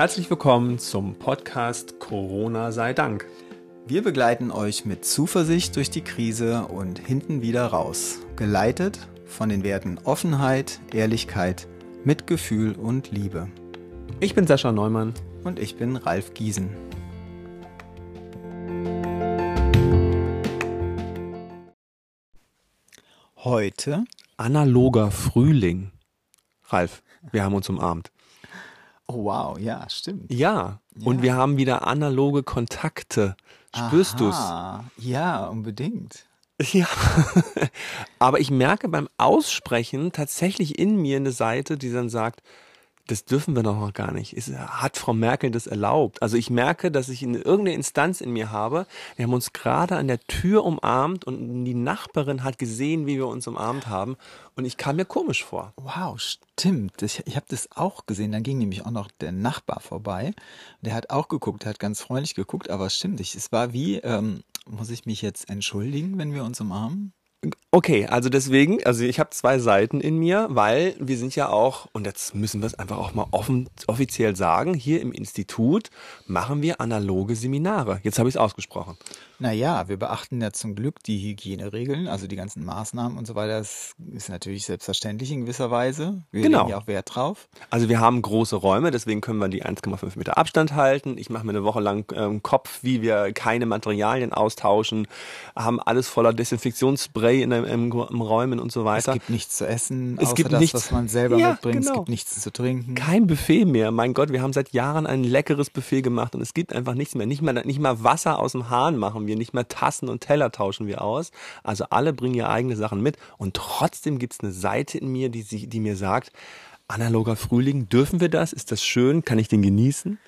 Herzlich willkommen zum Podcast Corona sei Dank. Wir begleiten euch mit Zuversicht durch die Krise und hinten wieder raus, geleitet von den Werten Offenheit, Ehrlichkeit, Mitgefühl und Liebe. Ich bin Sascha Neumann. Und ich bin Ralf Giesen. Heute analoger Frühling. Ralf, wir haben uns umarmt. Oh wow, ja, stimmt. Ja, ja. und wir haben wieder analoge Kontakte. Spürst du es? Ja, unbedingt. Ja, aber ich merke beim Aussprechen tatsächlich in mir eine Seite, die dann sagt, das dürfen wir doch noch gar nicht. Ist, hat Frau Merkel das erlaubt? Also ich merke, dass ich eine, irgendeine Instanz in mir habe. Wir haben uns gerade an der Tür umarmt und die Nachbarin hat gesehen, wie wir uns umarmt haben. Und ich kam mir komisch vor. Wow, stimmt. Ich, ich habe das auch gesehen. Dann ging nämlich auch noch der Nachbar vorbei. Der hat auch geguckt, der hat ganz freundlich geguckt, aber stimmt. Es war wie, ähm, muss ich mich jetzt entschuldigen, wenn wir uns umarmen? Okay, also deswegen, also ich habe zwei Seiten in mir, weil wir sind ja auch, und jetzt müssen wir es einfach auch mal offen offiziell sagen, hier im Institut machen wir analoge Seminare. Jetzt habe ich es ausgesprochen. Naja, wir beachten ja zum Glück die Hygieneregeln, also die ganzen Maßnahmen und so weiter. Das ist natürlich selbstverständlich in gewisser Weise. Wir genau. legen ja auch Wert drauf. Also wir haben große Räume, deswegen können wir die 1,5 Meter Abstand halten. Ich mache mir eine Woche lang äh, im Kopf, wie wir keine Materialien austauschen, haben alles voller Desinfektionsspray in, in, in, in Räumen und so weiter. Es gibt nichts zu essen, es gibt das, nichts, was man selber ja, mitbringt. Genau. Es gibt nichts zu trinken. Kein Buffet mehr. Mein Gott, wir haben seit Jahren ein leckeres Buffet gemacht und es gibt einfach nichts mehr. Nicht mal, nicht mal Wasser aus dem Hahn machen wir wir nicht mehr Tassen und Teller tauschen wir aus. Also alle bringen ihre eigene Sachen mit und trotzdem gibt es eine Seite in mir, die, die mir sagt, analoger Frühling, dürfen wir das? Ist das schön? Kann ich den genießen?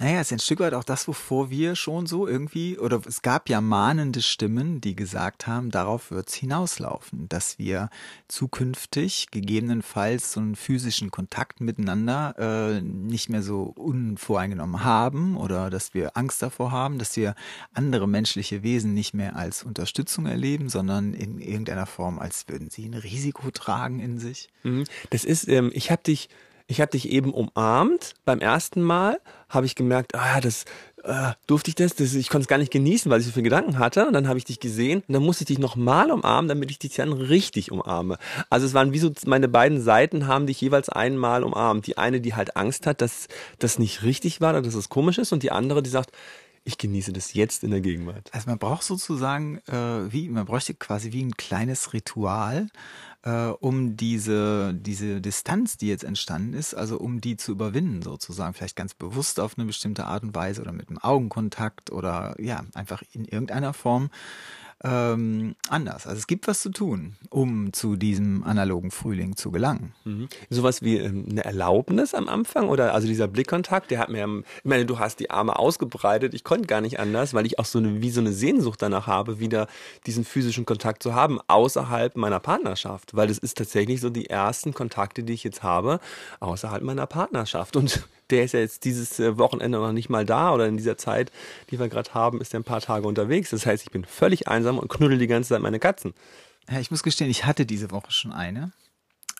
Naja, es ist ein Stück weit auch das, wovor wir schon so irgendwie, oder es gab ja mahnende Stimmen, die gesagt haben, darauf wird's hinauslaufen, dass wir zukünftig gegebenenfalls so einen physischen Kontakt miteinander äh, nicht mehr so unvoreingenommen haben oder dass wir Angst davor haben, dass wir andere menschliche Wesen nicht mehr als Unterstützung erleben, sondern in irgendeiner Form, als würden sie ein Risiko tragen in sich. Mhm. Das ist, ähm, ich habe dich ich habe dich eben umarmt. Beim ersten Mal habe ich gemerkt, ah, das äh, durfte ich das, das ich konnte es gar nicht genießen, weil ich so viele Gedanken hatte. Und dann habe ich dich gesehen und dann musste ich dich nochmal umarmen, damit ich dich dann richtig umarme. Also es waren wie so meine beiden Seiten haben dich jeweils einmal umarmt. Die eine, die halt Angst hat, dass das nicht richtig war oder dass es komisch ist, und die andere, die sagt, ich genieße das jetzt in der Gegenwart. Also man braucht sozusagen, äh, wie, man bräuchte quasi wie ein kleines Ritual, äh, um diese, diese Distanz, die jetzt entstanden ist, also um die zu überwinden sozusagen, vielleicht ganz bewusst auf eine bestimmte Art und Weise oder mit einem Augenkontakt oder ja, einfach in irgendeiner Form ähm, anders. Also es gibt was zu tun, um zu diesem analogen Frühling zu gelangen. Mhm. Sowas wie ähm, eine Erlaubnis am Anfang oder also dieser Blickkontakt, der hat mir, ich meine, du hast die Arme ausgebreitet, ich konnte gar nicht anders, weil ich auch so eine, wie so eine Sehnsucht danach habe, wieder diesen physischen Kontakt zu haben, außerhalb meiner Partnerschaft, weil das ist tatsächlich so die ersten Kontakte, die ich jetzt habe, außerhalb meiner Partnerschaft und der ist ja jetzt dieses äh, Wochenende noch nicht mal da oder in dieser Zeit, die wir gerade haben, ist er ein paar Tage unterwegs. Das heißt, ich bin völlig einsam und knuddel die ganze Zeit meine Katzen. Ja, ich muss gestehen, ich hatte diese Woche schon eine.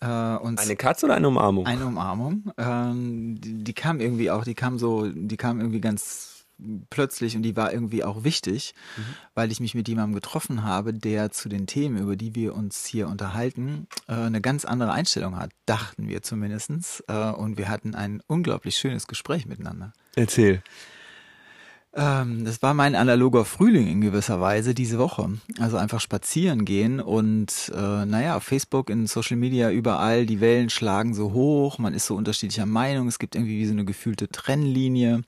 Äh, eine Katze oder eine Umarmung? Eine Umarmung. Ähm, die, die kam irgendwie auch, die kam so, die kam irgendwie ganz plötzlich und die war irgendwie auch wichtig, mhm. weil ich mich mit jemandem getroffen habe, der zu den Themen, über die wir uns hier unterhalten, äh, eine ganz andere Einstellung hat, dachten wir zumindestens. Äh, und wir hatten ein unglaublich schönes Gespräch miteinander. Erzähl. Ähm, das war mein analoger Frühling in gewisser Weise diese Woche. Also einfach spazieren gehen und äh, naja, auf Facebook, in Social Media, überall, die Wellen schlagen so hoch, man ist so unterschiedlicher Meinung, es gibt irgendwie wie so eine gefühlte Trennlinie.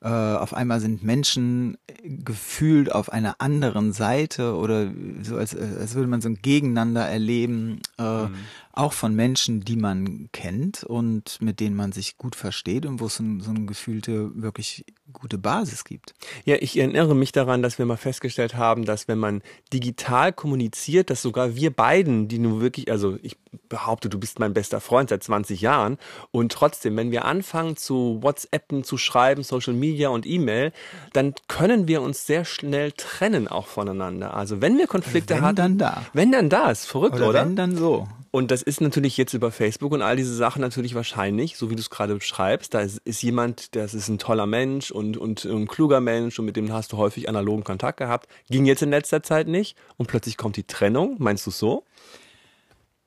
Äh, auf einmal sind Menschen gefühlt auf einer anderen Seite oder so, als, als würde man so ein Gegeneinander erleben, äh, mhm. Auch von Menschen, die man kennt und mit denen man sich gut versteht und wo es so, so eine gefühlte, wirklich gute Basis gibt. Ja, ich erinnere mich daran, dass wir mal festgestellt haben, dass wenn man digital kommuniziert, dass sogar wir beiden, die nun wirklich, also ich behaupte, du bist mein bester Freund seit 20 Jahren und trotzdem, wenn wir anfangen zu WhatsAppen, zu schreiben, Social Media und E-Mail, dann können wir uns sehr schnell trennen auch voneinander. Also wenn wir Konflikte wenn haben, dann da. Wenn dann da, ist verrückt, oder? oder? Wenn dann so. Und das ist natürlich jetzt über Facebook und all diese Sachen natürlich wahrscheinlich, so wie du es gerade beschreibst, da ist, ist, jemand, das ist ein toller Mensch und, und ein kluger Mensch und mit dem hast du häufig analogen Kontakt gehabt. Ging jetzt in letzter Zeit nicht und plötzlich kommt die Trennung. Meinst du so?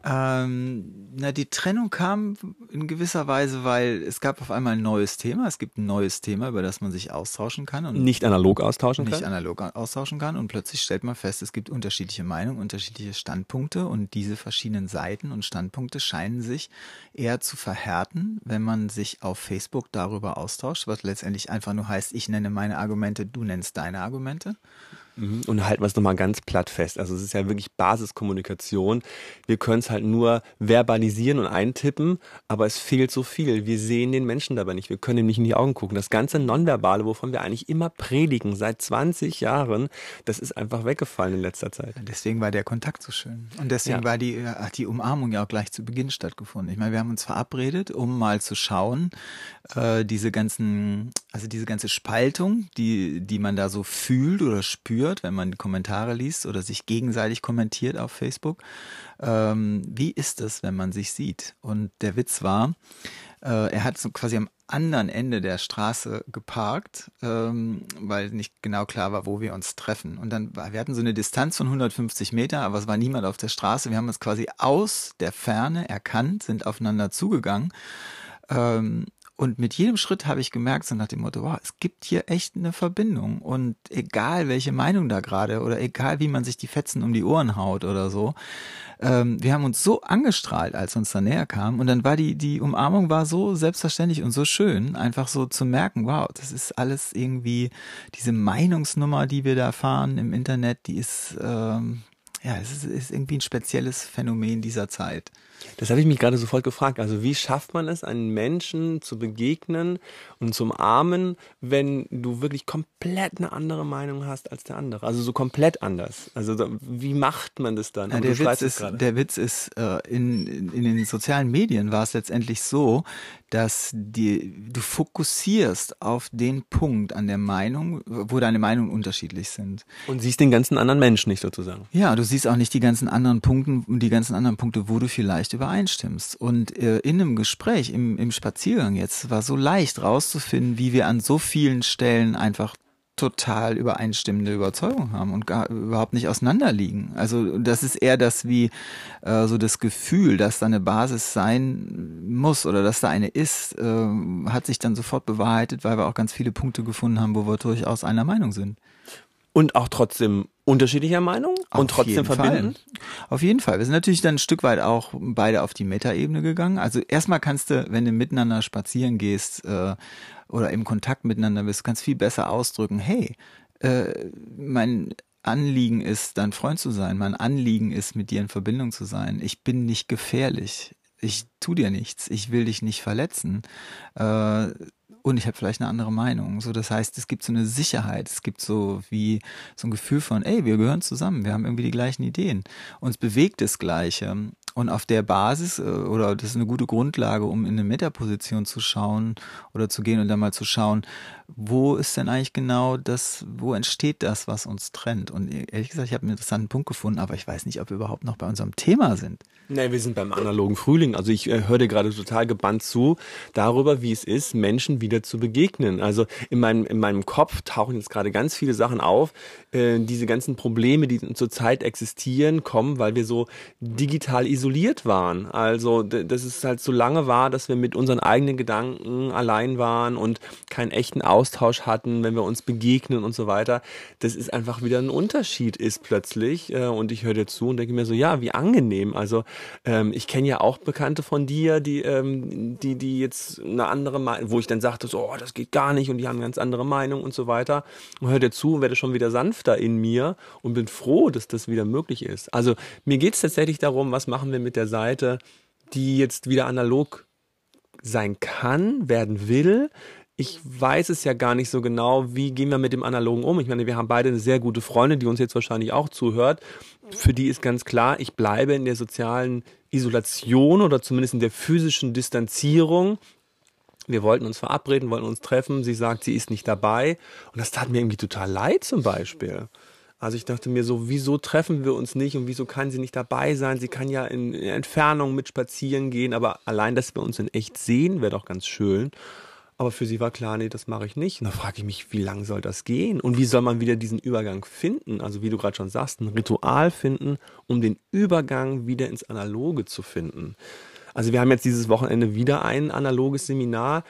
Ähm, na, die Trennung kam in gewisser Weise, weil es gab auf einmal ein neues Thema. Es gibt ein neues Thema, über das man sich austauschen kann und nicht analog austauschen nicht kann. analog austauschen kann. Und plötzlich stellt man fest, es gibt unterschiedliche Meinungen, unterschiedliche Standpunkte und diese verschiedenen Seiten und Standpunkte scheinen sich eher zu verhärten, wenn man sich auf Facebook darüber austauscht, was letztendlich einfach nur heißt, ich nenne meine Argumente, du nennst deine Argumente. Mhm. Und halten wir es nochmal ganz platt fest. Also es ist ja wirklich Basiskommunikation. Wir können es halt nur verbalisieren und eintippen, aber es fehlt so viel. Wir sehen den Menschen dabei nicht. Wir können ihm nicht in die Augen gucken. Das ganze Nonverbale, wovon wir eigentlich immer predigen, seit 20 Jahren, das ist einfach weggefallen in letzter Zeit. Deswegen war der Kontakt so schön. Und deswegen ja. war die, hat die Umarmung ja auch gleich zu Beginn stattgefunden. Ich meine, wir haben uns verabredet, um mal zu schauen, äh, diese ganzen, also diese ganze Spaltung, die, die man da so fühlt oder spürt, wenn man Kommentare liest oder sich gegenseitig kommentiert auf Facebook. Ähm, wie ist es, wenn man sich sieht? Und der Witz war, äh, er hat so quasi am anderen Ende der Straße geparkt, ähm, weil nicht genau klar war, wo wir uns treffen. Und dann, wir hatten so eine Distanz von 150 Meter, aber es war niemand auf der Straße. Wir haben uns quasi aus der Ferne erkannt, sind aufeinander zugegangen. Ähm, und mit jedem Schritt habe ich gemerkt, so nach dem Motto, wow, es gibt hier echt eine Verbindung. Und egal welche Meinung da gerade oder egal wie man sich die Fetzen um die Ohren haut oder so, ähm, wir haben uns so angestrahlt, als uns da näher kam. Und dann war die, die Umarmung war so selbstverständlich und so schön, einfach so zu merken, wow, das ist alles irgendwie diese Meinungsnummer, die wir da fahren im Internet, die ist, ähm, ja, es ist, ist irgendwie ein spezielles Phänomen dieser Zeit. Das habe ich mich gerade sofort gefragt. Also wie schafft man es, einen Menschen zu begegnen und zu umarmen, wenn du wirklich komplett eine andere Meinung hast als der andere? Also so komplett anders. Also wie macht man das dann? Ja, der, Witz ist, der Witz ist, äh, in, in den sozialen Medien war es letztendlich so, dass die, du fokussierst auf den Punkt an der Meinung, wo deine Meinungen unterschiedlich sind. Und siehst den ganzen anderen Menschen nicht sozusagen. Ja, du siehst auch nicht die ganzen anderen Punkte, die ganzen anderen Punkte, wo du vielleicht übereinstimmst. Und äh, in einem Gespräch, im, im Spaziergang jetzt, war so leicht rauszufinden, wie wir an so vielen Stellen einfach total übereinstimmende Überzeugung haben und gar überhaupt nicht auseinanderliegen. Also das ist eher das wie äh, so das Gefühl, dass da eine Basis sein muss oder dass da eine ist, äh, hat sich dann sofort bewahrheitet, weil wir auch ganz viele Punkte gefunden haben, wo wir durchaus einer Meinung sind. Und auch trotzdem unterschiedlicher Meinung und trotzdem verbinden? Auf jeden Fall. Wir sind natürlich dann ein Stück weit auch beide auf die Metaebene gegangen. Also erstmal kannst du, wenn du miteinander spazieren gehst äh, oder im Kontakt miteinander bist, ganz viel besser ausdrücken, hey, äh, mein Anliegen ist, dein Freund zu sein. Mein Anliegen ist, mit dir in Verbindung zu sein. Ich bin nicht gefährlich. Ich tu dir nichts. Ich will dich nicht verletzen. Äh, und ich habe vielleicht eine andere Meinung. So, das heißt, es gibt so eine Sicherheit, es gibt so wie so ein Gefühl von, ey, wir gehören zusammen, wir haben irgendwie die gleichen Ideen. Uns bewegt das Gleiche. Und auf der Basis, äh, oder das ist eine gute Grundlage, um in eine Metaposition zu schauen oder zu gehen und dann mal zu schauen, wo ist denn eigentlich genau das, wo entsteht das, was uns trennt? Und ehrlich gesagt, ich habe einen interessanten Punkt gefunden, aber ich weiß nicht, ob wir überhaupt noch bei unserem Thema sind. Nee, wir sind beim analogen Frühling. Also ich äh, höre dir gerade total gebannt zu darüber, wie es ist, Menschen wieder zu begegnen. Also in meinem, in meinem Kopf tauchen jetzt gerade ganz viele Sachen auf. Äh, diese ganzen Probleme, die zurzeit existieren, kommen, weil wir so digital isoliert waren. Also dass es halt so lange war, dass wir mit unseren eigenen Gedanken allein waren und keinen echten Austausch hatten, wenn wir uns begegnen und so weiter. Das ist einfach wieder ein Unterschied ist plötzlich. Äh, und ich höre dir zu und denke mir so, ja, wie angenehm. Also ähm, ich kenne ja auch Bekannte von dir, die, ähm, die, die jetzt eine andere Meinung, wo ich dann sagte, so, oh, das geht gar nicht und die haben eine ganz andere Meinung und so weiter. Und hör dir zu, werde schon wieder sanfter in mir und bin froh, dass das wieder möglich ist. Also mir geht es tatsächlich darum, was machen wir mit der Seite, die jetzt wieder analog sein kann, werden will, ich weiß es ja gar nicht so genau, wie gehen wir mit dem Analogen um. Ich meine, wir haben beide eine sehr gute Freundin, die uns jetzt wahrscheinlich auch zuhört. Für die ist ganz klar, ich bleibe in der sozialen Isolation oder zumindest in der physischen Distanzierung. Wir wollten uns verabreden, wollten uns treffen. Sie sagt, sie ist nicht dabei. Und das tat mir irgendwie total leid zum Beispiel. Also ich dachte mir so, wieso treffen wir uns nicht und wieso kann sie nicht dabei sein? Sie kann ja in, in Entfernung mit spazieren gehen, aber allein, dass wir uns in echt sehen, wäre doch ganz schön. Aber für sie war klar, nee, das mache ich nicht. Und da frage ich mich, wie lang soll das gehen? Und wie soll man wieder diesen Übergang finden? Also wie du gerade schon sagst, ein Ritual finden, um den Übergang wieder ins Analoge zu finden. Also wir haben jetzt dieses Wochenende wieder ein analoges Seminar.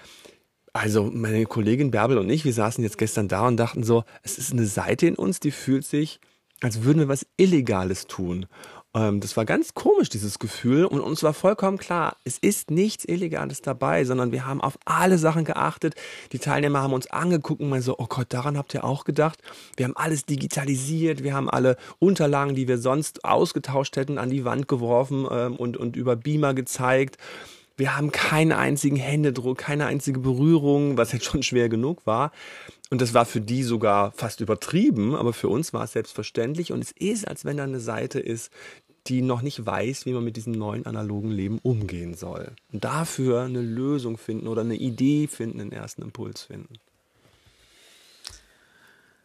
Also meine Kollegin Bärbel und ich, wir saßen jetzt gestern da und dachten so, es ist eine Seite in uns, die fühlt sich, als würden wir was Illegales tun. Ähm, das war ganz komisch, dieses Gefühl. Und uns war vollkommen klar, es ist nichts Illegales dabei, sondern wir haben auf alle Sachen geachtet. Die Teilnehmer haben uns angeguckt und meinen so, oh Gott, daran habt ihr auch gedacht. Wir haben alles digitalisiert, wir haben alle Unterlagen, die wir sonst ausgetauscht hätten, an die Wand geworfen ähm, und, und über Beamer gezeigt. Wir haben keinen einzigen Händedruck, keine einzige Berührung, was jetzt schon schwer genug war. Und das war für die sogar fast übertrieben, aber für uns war es selbstverständlich. Und es ist, als wenn da eine Seite ist, die noch nicht weiß, wie man mit diesem neuen analogen Leben umgehen soll. Und dafür eine Lösung finden oder eine Idee finden, einen ersten Impuls finden.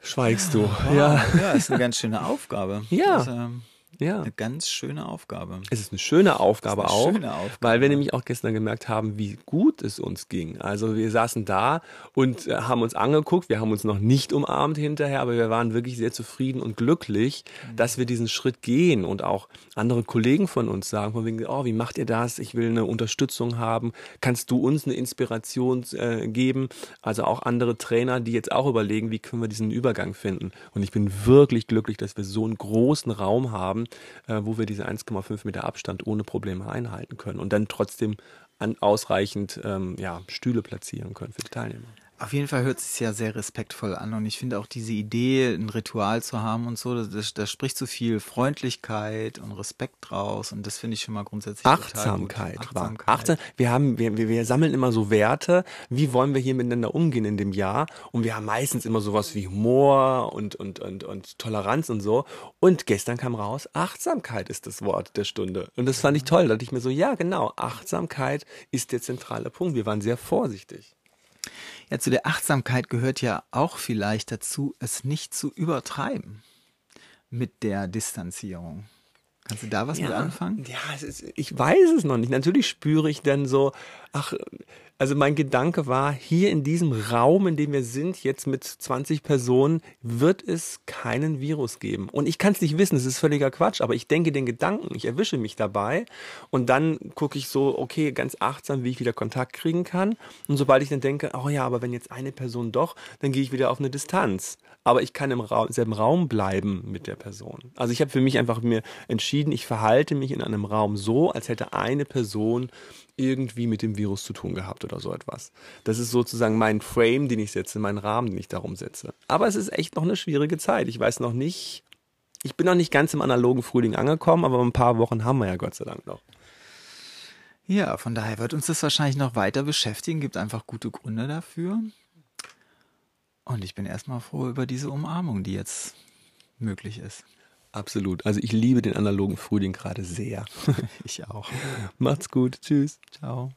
Schweigst du? Ja, ja, ist eine ganz schöne Aufgabe. Ja. Das, ähm, Ja. Eine ganz schöne Aufgabe. Es ist eine schöne Aufgabe eine auch, schöne Aufgabe. weil wir nämlich auch gestern gemerkt haben, wie gut es uns ging. Also wir saßen da und äh, haben uns angeguckt, wir haben uns noch nicht umarmt hinterher, aber wir waren wirklich sehr zufrieden und glücklich, Mhm. dass wir diesen Schritt gehen und auch andere Kollegen von uns sagen, von wegen, oh, wie macht ihr das? Ich will eine Unterstützung haben. Kannst du uns eine Inspiration äh, geben? Also auch andere Trainer, die jetzt auch überlegen, wie können wir diesen Übergang finden. Und ich bin wirklich glücklich, dass wir so einen großen Raum haben, äh, wo wir diese 1,5 Meter Abstand ohne Probleme einhalten können und dann trotzdem an, ausreichend ähm, ja, Stühle platzieren können für die Teilnehmer. Auf jeden Fall hört es sich ja sehr respektvoll an und ich finde auch diese Idee, ein Ritual zu haben und so, das, das spricht so viel Freundlichkeit und Respekt draus und das finde ich schon mal grundsätzlich. Achtsamkeit. war. Achtsamkeit. Achte, wir, haben, wir, wir, wir sammeln immer so Werte, wie wollen wir hier miteinander umgehen in dem Jahr und wir haben meistens immer sowas wie Humor und, und, und, und Toleranz und so und gestern kam raus, Achtsamkeit ist das Wort der Stunde und das fand ich toll, da dachte ich mir so, ja genau, Achtsamkeit ist der zentrale Punkt, wir waren sehr vorsichtig. Ja, zu der Achtsamkeit gehört ja auch vielleicht dazu, es nicht zu übertreiben mit der Distanzierung. Kannst du da was mit anfangen? Ja, ist, ich weiß es noch nicht. Natürlich spüre ich dann so, ach, also mein Gedanke war, hier in diesem Raum, in dem wir sind, jetzt mit 20 Personen, wird es keinen Virus geben. Und ich kann es nicht wissen, es ist völliger Quatsch, aber ich denke den Gedanken, ich erwische mich dabei und dann gucke ich so, okay, ganz achtsam, wie ich wieder Kontakt kriegen kann. Und sobald ich dann denke, oh ja, aber wenn jetzt eine Person doch, dann gehe ich wieder auf eine Distanz. Aber ich kann im Raum, selben Raum bleiben mit der Person. Also ich habe für mich einfach mir entschieden, ich verhalte mich in einem Raum so, als hätte eine Person irgendwie mit dem Virus zu tun gehabt oder so etwas. Das ist sozusagen mein Frame, den ich setze, mein Rahmen, den ich darum setze. Aber es ist echt noch eine schwierige Zeit. Ich weiß noch nicht, ich bin noch nicht ganz im analogen Frühling angekommen, aber ein paar Wochen haben wir ja Gott sei Dank noch. Ja, von daher wird uns das wahrscheinlich noch weiter beschäftigen, gibt einfach gute Gründe dafür. Und ich bin erstmal froh über diese Umarmung, die jetzt möglich ist. Absolut. Also ich liebe den analogen Frühling gerade sehr. Ich auch. Macht's gut. Tschüss. Ciao.